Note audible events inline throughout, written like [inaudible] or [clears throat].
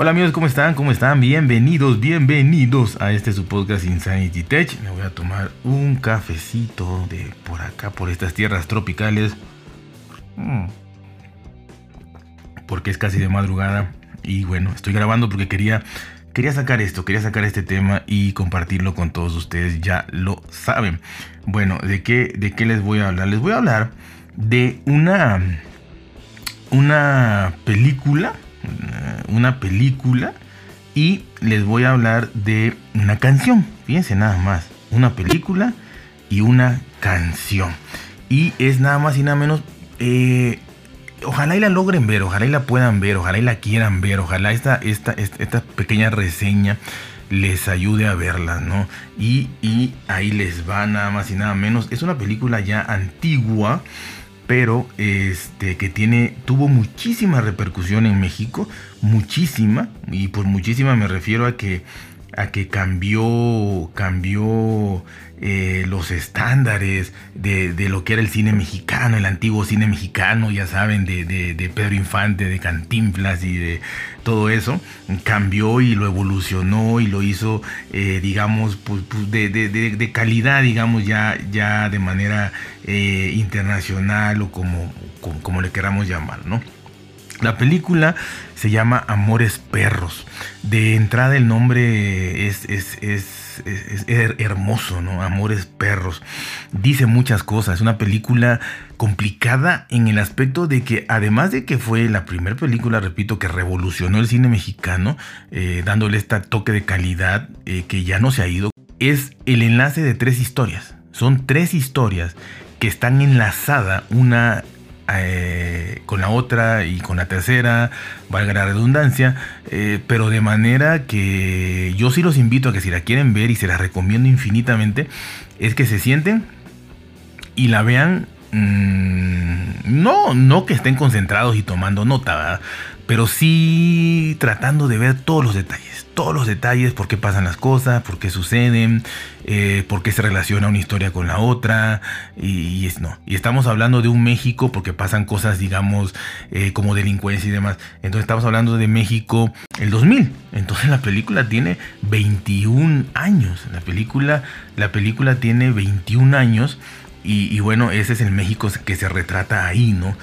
Hola amigos, ¿cómo están? ¿Cómo están? Bienvenidos, bienvenidos a este su podcast Insanity Tech. Me voy a tomar un cafecito de por acá, por estas tierras tropicales. Mm. Porque es casi de madrugada. Y bueno, estoy grabando porque quería, quería sacar esto, quería sacar este tema y compartirlo con todos ustedes. Ya lo saben. Bueno, ¿de qué, de qué les voy a hablar? Les voy a hablar de una, una película una película y les voy a hablar de una canción. Fíjense nada más, una película y una canción. Y es nada más y nada menos... Eh, ojalá y la logren ver, ojalá y la puedan ver, ojalá y la quieran ver, ojalá esta, esta, esta, pequeña reseña les ayude a verla, ¿no? Y, y ahí les va nada más y nada menos. Es una película ya antigua pero este que tiene tuvo muchísima repercusión en México, muchísima y por muchísima me refiero a que a que cambió, cambió eh, los estándares de, lo que era el cine mexicano, el antiguo cine mexicano, ya saben, de, Pedro Infante, de Cantinflas y de todo eso, cambió y lo evolucionó y lo hizo, eh, digamos, pues, pues de, calidad, digamos, ya, ya de manera eh, internacional o como, como, como le queramos llamar, ¿no? La película se llama Amores Perros. De entrada el nombre es, hermoso, ¿no? Amores Perros. Dice muchas cosas. Es una película complicada en el aspecto de que además de que fue la primera película, repito, que revolucionó el cine mexicano, eh, dándole este toque de calidad eh, que ya no se ha ido, es el enlace de tres historias. Son tres historias que están enlazadas una eh, con la otra y con la tercera, valga la redundancia, eh, pero de manera que yo sí los invito a que si la quieren ver y se la recomiendo infinitamente, es que se sienten y la vean. Mm, no, no que estén concentrados y tomando nota, pero sí tratando de ver todos los detalles todos los detalles, por qué pasan las cosas, por qué suceden, eh, por qué se relaciona una historia con la otra. Y, es, no. y estamos hablando de un México porque pasan cosas, digamos, eh, como delincuencia y demás. Entonces estamos hablando de México el 2000. Entonces la película tiene 21 años. La película, la película tiene 21 años. Y, y bueno, ese es el México que se retrata ahí, ¿no?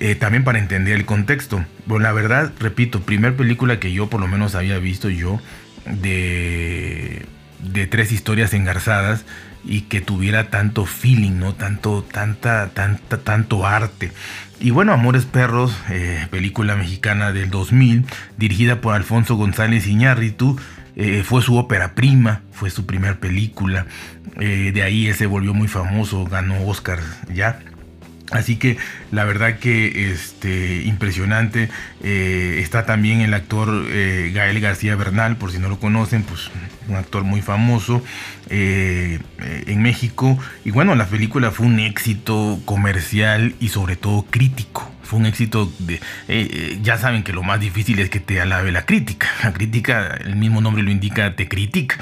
Eh, también para entender el contexto. Bueno, la verdad, repito, primer película que yo por lo menos había visto yo de, de tres historias engarzadas y que tuviera tanto feeling, ¿no? Tanto, tanta, tanta, tanto arte. Y bueno, Amores Perros, eh, película mexicana del 2000, dirigida por Alfonso González Iñárritu, eh, fue su ópera prima, fue su primer película. de ahí él se volvió muy famoso, ganó Oscar ya. Así que la verdad que este, impresionante. Eh, está también el actor eh, Gael García Bernal, por si no lo conocen, pues un actor muy famoso eh, en México. Y bueno, la película fue un éxito comercial y sobre todo crítico. Fue un éxito de... ya saben que lo más difícil es que te alabe la crítica. La crítica, el mismo nombre lo indica, te critica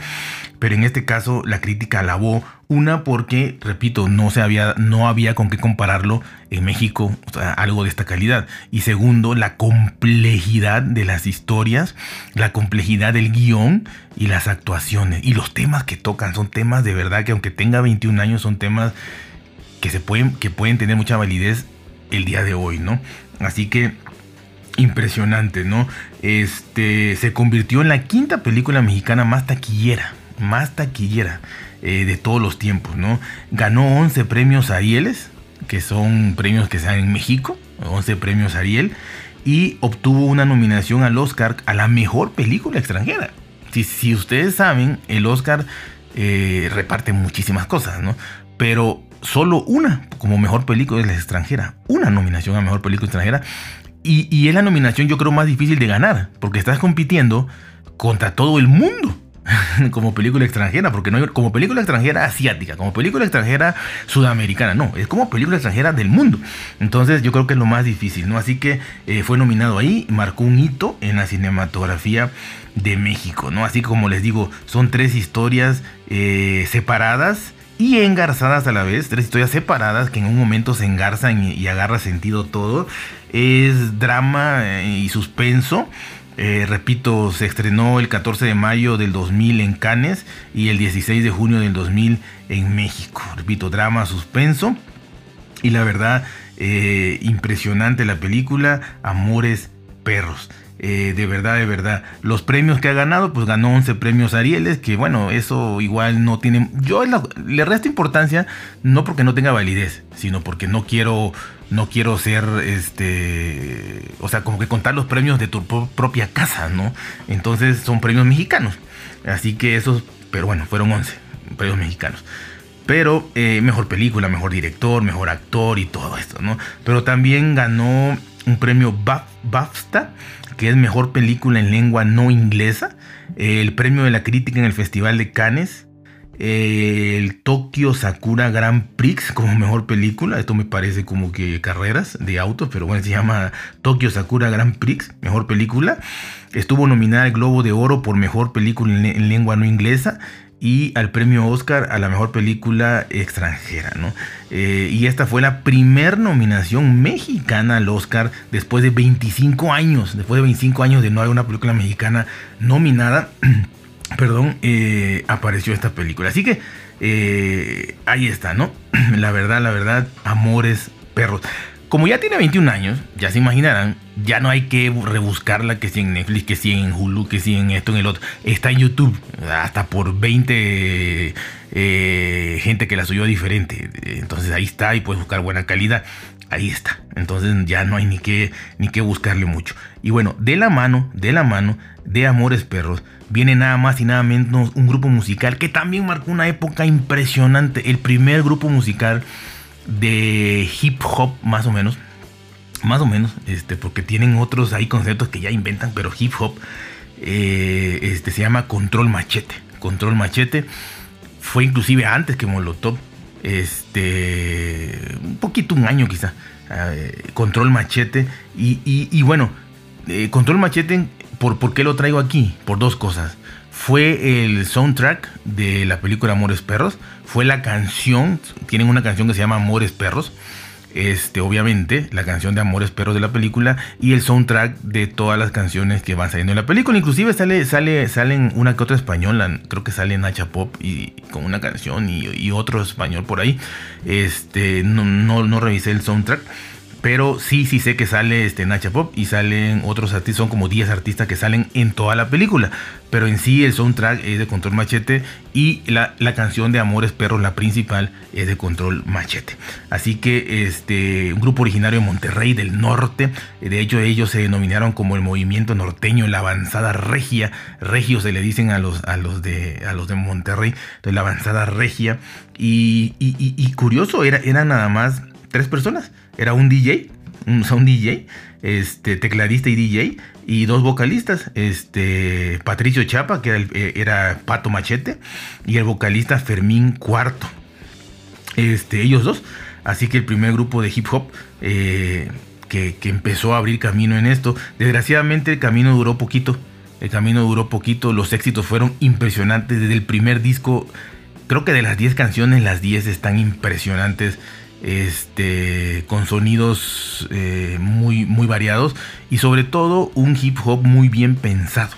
pero en este caso la crítica alabó una porque, repito, no, se había, no había con qué compararlo en México, algo de esta calidad. Y segundo, la complejidad de las historias, la complejidad del guion y las actuaciones. Y los temas que tocan son temas de verdad que aunque tenga 21 años son temas que, se pueden, que pueden tener mucha validez el día de hoy, ¿no? Así que impresionante, ¿no? Este se convirtió en la quinta película mexicana más taquillera más taquillera eh, de todos los tiempos, ¿no? Ganó 11 premios Arieles, que son premios que se dan en México, 11 premios Ariel, y obtuvo una nominación al Oscar a la mejor película extranjera. Si, ustedes saben, el Oscar eh, reparte muchísimas cosas, ¿no? Pero solo una como mejor película es la extranjera, una nominación a mejor película extranjera. Y, y es la nominación yo creo más difícil de ganar, porque estás compitiendo contra todo el mundo. [laughs] como película extranjera, porque no hay, como película extranjera asiática, como película extranjera sudamericana, no, es como película extranjera del mundo. Entonces yo creo que es lo más difícil, ¿no? Así que eh, fue nominado ahí, marcó un hito en la cinematografía de México, ¿no? Así como les digo, son tres historias eh, separadas y engarzadas a la vez, tres historias separadas que en un momento se engarzan y, y agarra sentido todo. Es drama eh, y suspenso Eh, repito, se estrenó el 14 de mayo del 2000 en Cannes y el 16 de junio del 2000 en México. Repito, drama, suspenso. Y la verdad, eh, impresionante la película, Amores Perros. Eh, de verdad, de verdad. Los premios que ha ganado, pues ganó 11 premios Arieles, que bueno, eso igual no tiene... Yo le resto importancia, no porque no tenga validez, sino porque no quiero, no quiero ser, este, o sea, como que contar los premios de tu propia casa, ¿no? Entonces son premios mexicanos. Así que esos, pero bueno, fueron 11 premios mexicanos. Pero eh, mejor película, mejor director, mejor actor y todo esto, ¿no? Pero también ganó un premio BAFTA que es mejor película en lengua no inglesa, el premio de la crítica en el Festival de Cannes, el Tokyo Sakura Grand Prix como mejor película. Esto me parece como que carreras de autos, pero bueno, se llama Tokyo Sakura Grand Prix, mejor película. Estuvo nominada al Globo de Oro por mejor película en lengua no inglesa y al premio Oscar a la mejor película extranjera. ¿no? Eh, y esta fue la primer nominación mexicana al Oscar después de 25 años, después de 25 años de no haber una película mexicana nominada. [clears throat] perdón, eh, apareció esta película. Así que eh, ahí está, ¿no? [clears throat] la verdad, la verdad, amores perros. Como ya tiene 21 años, ya se imaginarán, ya no hay que rebuscarla que si en Netflix, que si en Hulu, que si en esto, en el otro. Está en YouTube, hasta por 20 eh, gente que la subió diferente. Entonces ahí está y puedes buscar buena calidad. Ahí está. Entonces ya no hay ni que, ni que buscarle mucho. Y bueno, de la mano, de la mano de Amores Perros, viene nada más y nada menos un grupo musical que también marcó una época impresionante. El primer grupo musical de hip hop más o menos. Más o menos, este, porque tienen otros ahí conceptos que ya inventan, pero hip hop eh, este, se llama Control Machete. Control Machete fue inclusive antes que Molotov. Este, un poquito, un año quizá. Eh, Control Machete. Y, bueno, eh, Control Machete, ¿por, ¿por qué lo traigo aquí? Por dos cosas fue el soundtrack de la película Amores Perros, fue la canción, tienen una canción que se llama Amores Perros, este, obviamente, la canción de Amores Perros de la película y el soundtrack de todas las canciones que van saliendo en la película. Inclusive sale, sale, salen una que otra española, creo que sale Nacha Pop y con una canción y, otro español por ahí. Este, no, no, no revisé el soundtrack. Pero sí, sí sé que sale este Nacha Pop y salen otros artistas, son como 10 artistas que salen en toda la película. Pero en sí el soundtrack es de Control Machete y la, canción de Amores Perros, la principal, es de Control Machete. Así que este, un grupo originario de Monterrey del Norte, de hecho ellos se denominaron como el movimiento norteño, la avanzada regia, regio se le dicen a los, a los, de, a los de Monterrey, la avanzada regia. Y, y, curioso, era, era nada más tres personas. Era un DJ, un, sound DJ, este, tecladista y DJ, y dos vocalistas, este, Patricio Chapa, que eh, era, Pato Machete, y el vocalista Fermín Cuarto. Este, ellos dos. Así que el primer grupo de hip hop eh, que, que empezó a abrir camino en esto. Desgraciadamente el camino duró poquito. El camino duró poquito. Los éxitos fueron impresionantes. Desde el primer disco, creo que de las 10 canciones, las 10 están impresionantes este, con sonidos eh, muy, muy variados y sobre todo un hip hop muy bien pensado.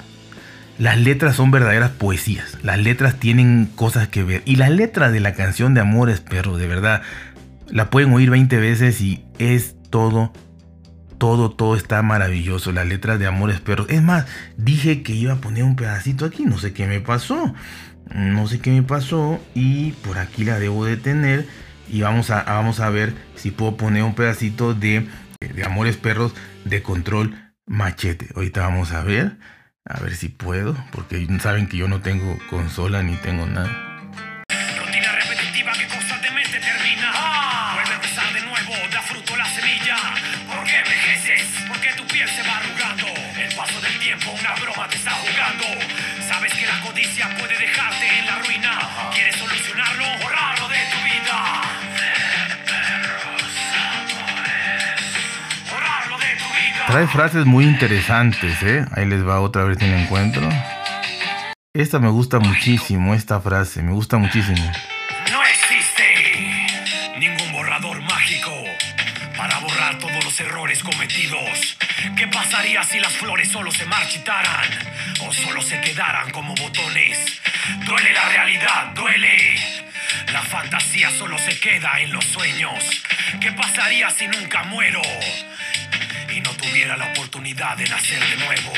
Las letras son verdaderas poesías, las letras tienen cosas que ver y la letra de la canción de Amores Perro, de verdad, la pueden oír 20 veces y es todo, todo, todo está maravilloso. La letra de Amores Perros. Es más, dije que iba a poner un pedacito aquí, no sé qué me pasó. No sé qué me pasó y por aquí la debo de tener y vamos a, vamos a ver si puedo poner un pedacito de, de Amores Perros de Control Machete. Ahorita vamos a ver, a ver si puedo, porque saben que yo no tengo consola ni tengo nada. Trae frases muy interesantes, ¿eh? Ahí les va otra vez en encuentro. Esta me gusta muchísimo, esta frase, me gusta muchísimo. No existe ningún borrador mágico para borrar todos los errores cometidos. ¿Qué pasaría si las flores solo se marchitaran o solo se quedaran como botones? Duele la realidad, duele. La fantasía solo se queda en los sueños. ¿Qué pasaría si nunca muero tuviera la oportunidad de nacer de nuevo?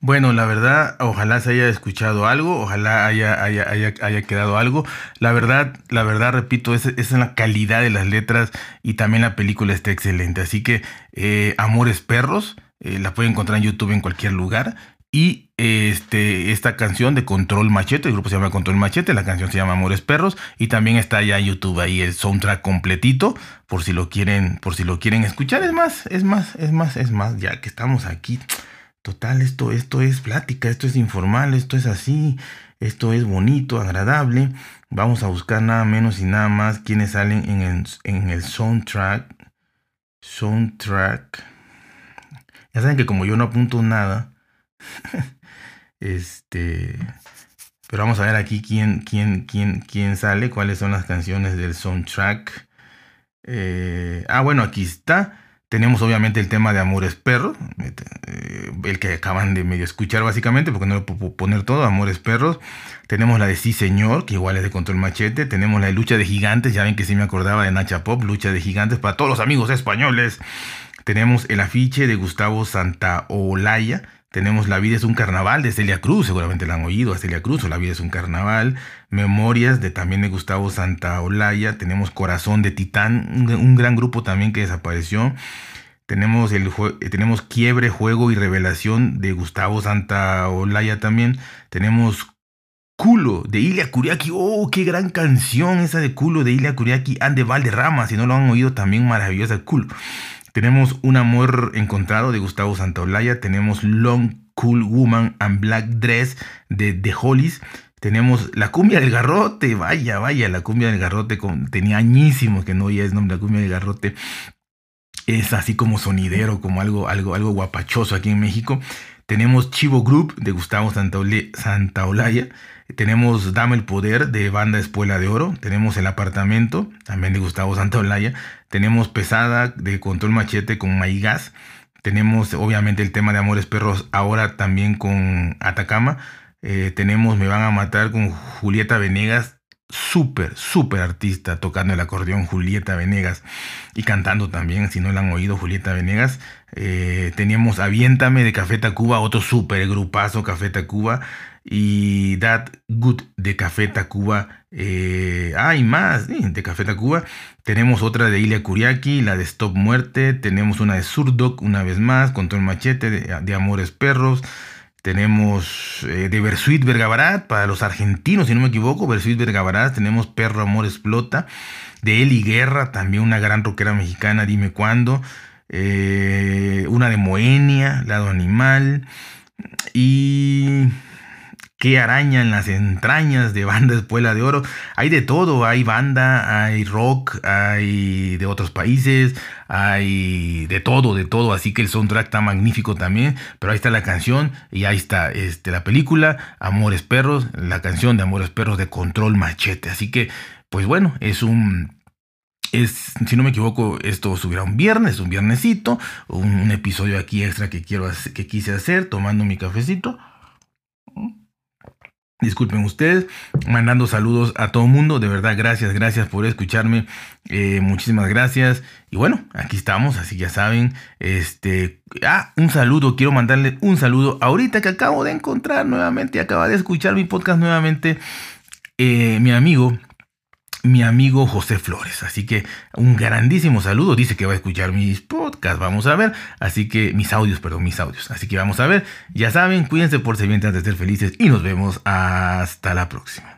Bueno, la verdad, ojalá se haya escuchado algo, ojalá haya, haya, haya, quedado algo. La verdad, la verdad, repito, esa es la calidad de las letras y también la película está excelente. Así que eh, Amores Perros, eh, la pueden encontrar en YouTube en cualquier lugar. Y este, esta canción de Control Machete, el grupo se llama Control Machete, la canción se llama Amores Perros y también está ya en YouTube ahí el soundtrack completito por si lo quieren, por si lo quieren escuchar. Es más, es más, es más, es más, ya que estamos aquí. Total, esto, esto es plática, esto es informal, esto es así, esto es bonito, agradable. Vamos a buscar nada menos y nada más quienes salen en el, en el soundtrack. Soundtrack. Ya saben que como yo no apunto nada, [laughs] este, pero vamos a ver aquí quién, quién, quién, quién sale, cuáles son las canciones del soundtrack. Eh, ah, bueno, aquí está. Tenemos obviamente el tema de Amores Perros, eh, el que acaban de medio escuchar básicamente, porque no lo puedo poner todo, Amores Perros. Tenemos la de Sí Señor, que igual es de Control Machete. Tenemos la de Lucha de Gigantes, ya ven que sí me acordaba de Nacha Pop, Lucha de Gigantes para todos los amigos españoles. Tenemos el afiche de Gustavo Santaolalla. Tenemos La vida es un carnaval de Celia Cruz, seguramente la han oído a Celia Cruz, o La vida es un carnaval. Memorias de también de Gustavo Santaolalla. Tenemos Corazón de Titán, un, gran grupo también que desapareció. Tenemos, el, tenemos Quiebre, Juego y Revelación de Gustavo Santaolalla también. Tenemos Culo de Ilia Kuriaki. Oh, qué gran canción esa de Culo de Ilia Kuriaki. Ande Valderrama, si no lo han oído también maravillosa Culo. Tenemos Un amor encontrado de Gustavo Santaolalla. Tenemos Long Cool Woman and Black Dress de The Hollies. Tenemos la cumbia del garrote, vaya, vaya, la cumbia del garrote, tenía añísimos que no oía el nombre, la cumbia del garrote es así como sonidero, como algo, algo, algo guapachoso aquí en México. Tenemos Chivo Group de Gustavo Santaolalla. Tenemos Dame el Poder de Banda Espuela de Oro. Tenemos El Apartamento, también de Gustavo Santaolalla. Tenemos Pesada de Control Machete con Maigas. Tenemos obviamente el tema de Amores Perros ahora también con Atacama. Eh, tenemos Me Van a Matar con Julieta Venegas. Súper, súper artista tocando el acordeón Julieta Venegas y cantando también, si no la han oído Julieta Venegas. Eh, teníamos Aviéntame de Café Tacuba, otro súper grupazo Café Tacuba y That Good de Café Tacuba. Eh, hay más de Café Tacuba. Tenemos otra de Ilia Kuriaki, la de Stop Muerte. Tenemos una de Surdoc, una vez más, Control Machete, de, Amores Perros. Tenemos eh, de Versuit Vergabarat, para los argentinos, si no me equivoco, Versuit Vergabarat. Tenemos Perro Amor Explota. De Eli Guerra, también una gran rockera mexicana, dime cuándo. Eh, una de Moenia, Lado Animal. Y qué araña en las entrañas de banda Espuela de Oro. Hay de todo, hay banda, hay rock, hay de otros países, hay de todo, de todo. Así que el soundtrack está magnífico también. Pero ahí está la canción y ahí está este, la película, Amores Perros, la canción de Amores Perros de Control Machete. Así que, pues bueno, es un es, si no me equivoco, esto subirá un viernes, un viernesito, un, episodio aquí extra que quiero que quise hacer, tomando mi cafecito. Disculpen ustedes, mandando saludos a todo mundo, de verdad, gracias, gracias por escucharme, eh, muchísimas gracias. Y bueno, aquí estamos, así ya saben, este, ah, un saludo, quiero mandarle un saludo ahorita que acabo de encontrar nuevamente, acaba de escuchar mi podcast nuevamente, eh, mi amigo mi amigo José Flores. Así que un grandísimo saludo. Dice que va a escuchar mis podcasts. Vamos a ver. Así que mis audios, perdón, mis audios. Así que vamos a ver. Ya saben, cuídense por ser bien antes de ser felices y nos vemos hasta la próxima.